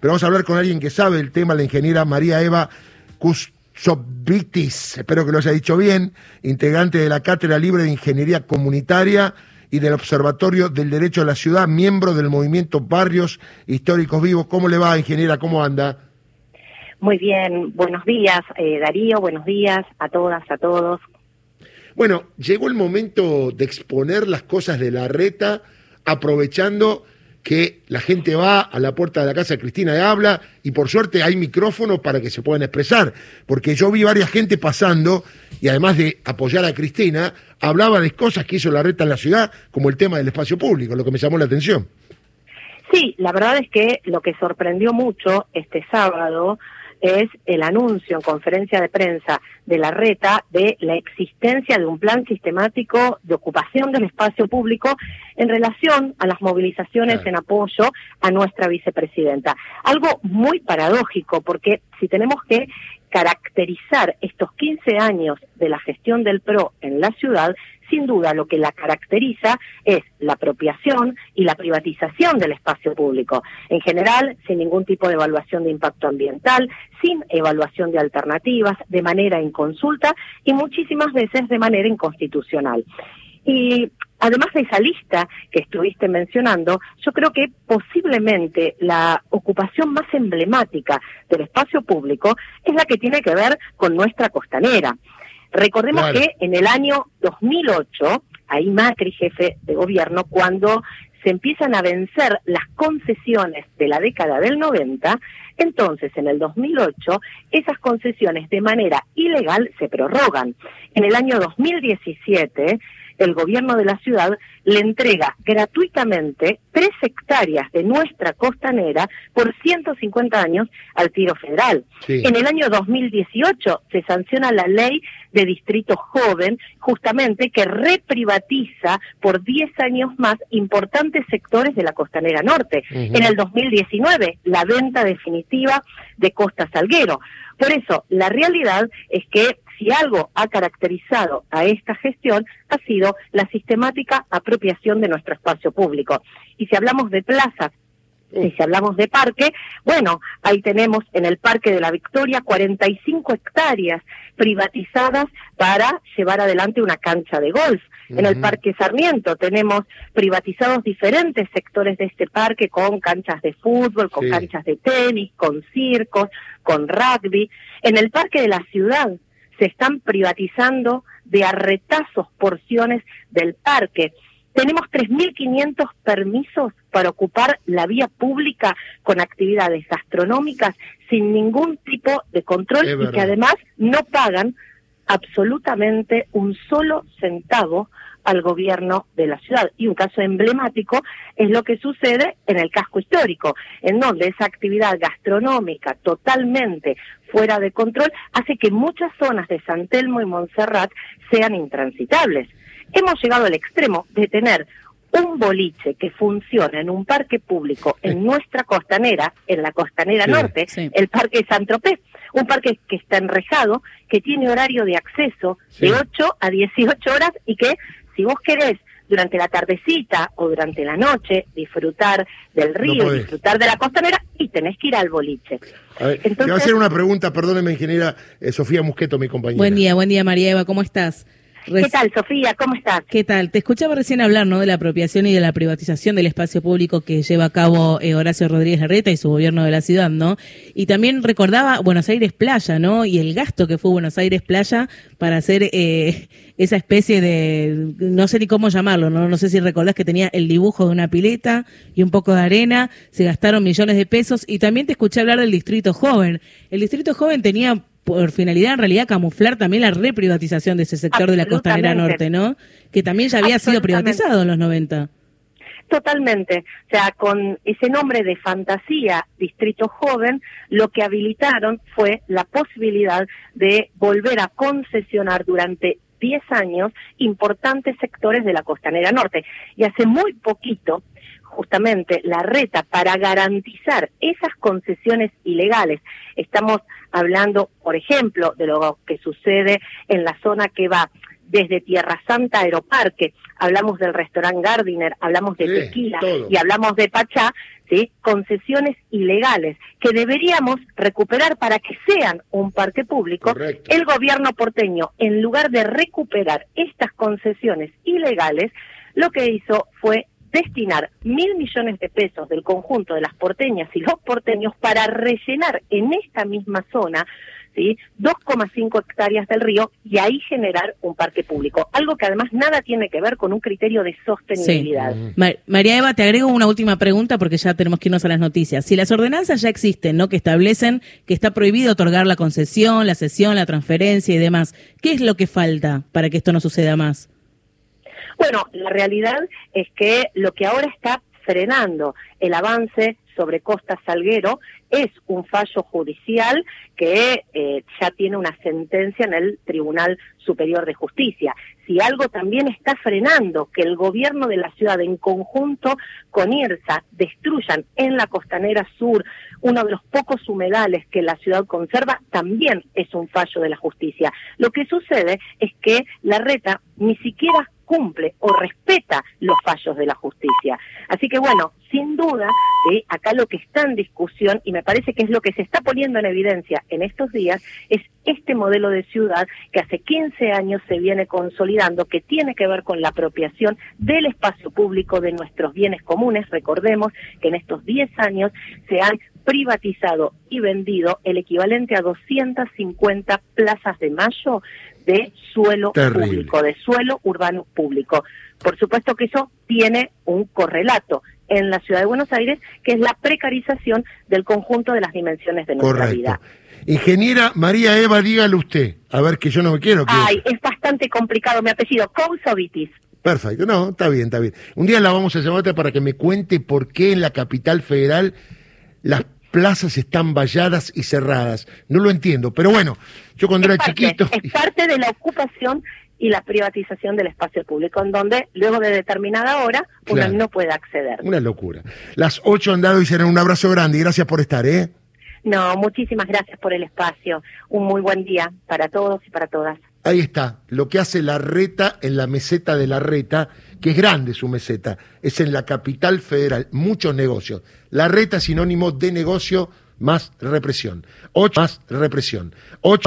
pero vamos a hablar con alguien que sabe el tema, la ingeniera María Eva Kusovitis, espero que lo haya dicho bien, integrante de la Cátedra Libre de Ingeniería Comunitaria y del Observatorio del Derecho a la Ciudad, miembro del movimiento Barrios Históricos Vivos. ¿Cómo le va, ingeniera? ¿Cómo anda? Muy bien, buenos días, eh, Darío, buenos días a todas, a todos. Bueno, llegó el momento de exponer las cosas de la reta, aprovechando que la gente va a la puerta de la casa de Cristina y habla, y por suerte hay micrófonos para que se puedan expresar, porque yo vi varias gente pasando, y además de apoyar a Cristina, hablaba de cosas que hizo la reta en la ciudad, como el tema del espacio público, lo que me llamó la atención. Sí, la verdad es que lo que sorprendió mucho este sábado es el anuncio en conferencia de prensa de la reta de la existencia de un plan sistemático de ocupación del espacio público en relación a las movilizaciones en apoyo a nuestra vicepresidenta. Algo muy paradójico porque si tenemos que caracterizar estos 15 años de la gestión del PRO en la ciudad, sin duda lo que la caracteriza es la apropiación y la privatización del espacio público. En general, sin ningún tipo de evaluación de impacto ambiental, sin evaluación de alternativas, de manera inconsulta y muchísimas veces de manera inconstitucional. Y además de esa lista que estuviste mencionando, yo creo que posiblemente la ocupación más emblemática del espacio público es la que tiene que ver con nuestra costanera. Recordemos que en el año 2008, ahí Macri, jefe de gobierno, cuando se empiezan a vencer las concesiones de la década del 90, entonces en el 2008 esas concesiones de manera ilegal se prorrogan. En el año 2017 el gobierno de la ciudad le entrega gratuitamente tres hectáreas de nuestra costanera por 150 años al tiro federal. En el año 2018 se sanciona la ley de distrito joven, justamente que reprivatiza por 10 años más importantes sectores de la costanera norte. En el 2019, la venta definitiva de Costa Salguero. Por eso, la realidad es que si algo ha caracterizado a esta gestión ha sido la sistemática apropiación de nuestro espacio público. Y si hablamos de plazas y si hablamos de parque, bueno, ahí tenemos en el Parque de la Victoria 45 hectáreas privatizadas para llevar adelante una cancha de golf. En el Parque Sarmiento tenemos privatizados diferentes sectores de este parque con canchas de fútbol, con canchas de tenis, con circos, con rugby. En el Parque de la Ciudad se están privatizando de arretazos porciones del parque. Tenemos 3.500 permisos para ocupar la vía pública con actividades gastronómicas sin ningún tipo de control y que además no pagan absolutamente un solo centavo al gobierno de la ciudad. Y un caso emblemático es lo que sucede en el casco histórico, en donde esa actividad gastronómica totalmente fuera de control hace que muchas zonas de San Telmo y Montserrat sean intransitables. Hemos llegado al extremo de tener un boliche que funciona en un parque público en nuestra costanera, en la costanera norte, el Parque San Tropez, un parque que está enrejado, que tiene horario de acceso de 8 a 18 horas y que si vos querés durante la tardecita o durante la noche disfrutar del río, disfrutar de la costanera y tenés que ir al boliche. A ver, voy a hacer una pregunta, perdóneme ingeniera eh, Sofía Musqueto, mi compañera. Buen día, buen día María Eva, ¿cómo estás? ¿Qué tal, Sofía? ¿Cómo estás? ¿Qué tal? Te escuchaba recién hablar ¿no? de la apropiación y de la privatización del espacio público que lleva a cabo eh, Horacio Rodríguez Larreta y su gobierno de la ciudad, ¿no? Y también recordaba Buenos Aires Playa, ¿no? Y el gasto que fue Buenos Aires Playa para hacer eh, esa especie de, no sé ni cómo llamarlo, ¿no? No sé si recordás que tenía el dibujo de una pileta y un poco de arena, se gastaron millones de pesos y también te escuché hablar del Distrito Joven. El Distrito Joven tenía por finalidad en realidad camuflar también la reprivatización de ese sector de la costanera norte, ¿no? Que también ya había sido privatizado en los 90. Totalmente. O sea, con ese nombre de fantasía, Distrito Joven, lo que habilitaron fue la posibilidad de volver a concesionar durante 10 años importantes sectores de la costanera norte. Y hace muy poquito, justamente, la reta para garantizar esas concesiones ilegales, estamos hablando, por ejemplo, de lo que sucede en la zona que va desde Tierra Santa Aeroparque, hablamos del restaurante Gardiner, hablamos de Tequila y hablamos de Pachá, ¿sí? concesiones ilegales que deberíamos recuperar para que sean un parque público. El gobierno porteño, en lugar de recuperar estas concesiones ilegales, lo que hizo fue destinar mil millones de pesos del conjunto de las porteñas y los porteños para rellenar en esta misma zona 2,5 hectáreas del río y ahí generar un parque público. Algo que además nada tiene que ver con un criterio de sostenibilidad. María Eva, te agrego una última pregunta porque ya tenemos que irnos a las noticias. Si las ordenanzas ya existen, ¿no? Que establecen que está prohibido otorgar la concesión, la cesión, la transferencia y demás, ¿qué es lo que falta para que esto no suceda más? Bueno, la realidad es que lo que ahora está frenando el avance sobre Costa Salguero es un fallo judicial que eh, ya tiene una sentencia en el Tribunal Superior de Justicia. Si algo también está frenando que el gobierno de la ciudad en conjunto con IRSA destruyan en la costanera sur uno de los pocos humedales que la ciudad conserva, también es un fallo de la justicia. Lo que sucede es que la reta ni siquiera cumple o respeta los fallos de la justicia. Así que bueno, sin duda, acá lo que está en discusión, y me parece que es lo que se está poniendo en evidencia en estos días, es este modelo de ciudad que hace 15 años se viene consolidando, que tiene que ver con la apropiación del espacio público de nuestros bienes comunes. Recordemos que en estos 10 años se han privatizado y vendido el equivalente a 250 plazas de mayo de suelo público, de suelo urbano público. Por supuesto que eso tiene un correlato en la ciudad de Buenos Aires, que es la precarización del conjunto de las dimensiones de nuestra vida. Ingeniera María Eva, dígale usted, a ver que yo no me quiero. Que... Ay, es bastante complicado mi apellido, Cousovitis. Perfecto, no, está bien, está bien. Un día la vamos a llamar para que me cuente por qué en la capital federal las plazas están valladas y cerradas. No lo entiendo, pero bueno, yo cuando era chiquito... Es parte de la ocupación y la privatización del espacio público, en donde luego de determinada hora uno no puede acceder. Una locura. Las ocho han dado y serán un abrazo grande y gracias por estar, ¿eh? No, muchísimas gracias por el espacio. Un muy buen día para todos y para todas. Ahí está, lo que hace la reta en la meseta de la reta, que es grande su meseta, es en la capital federal, muchos negocios. La reta es sinónimo de negocio más represión. Ocho más represión. Ocho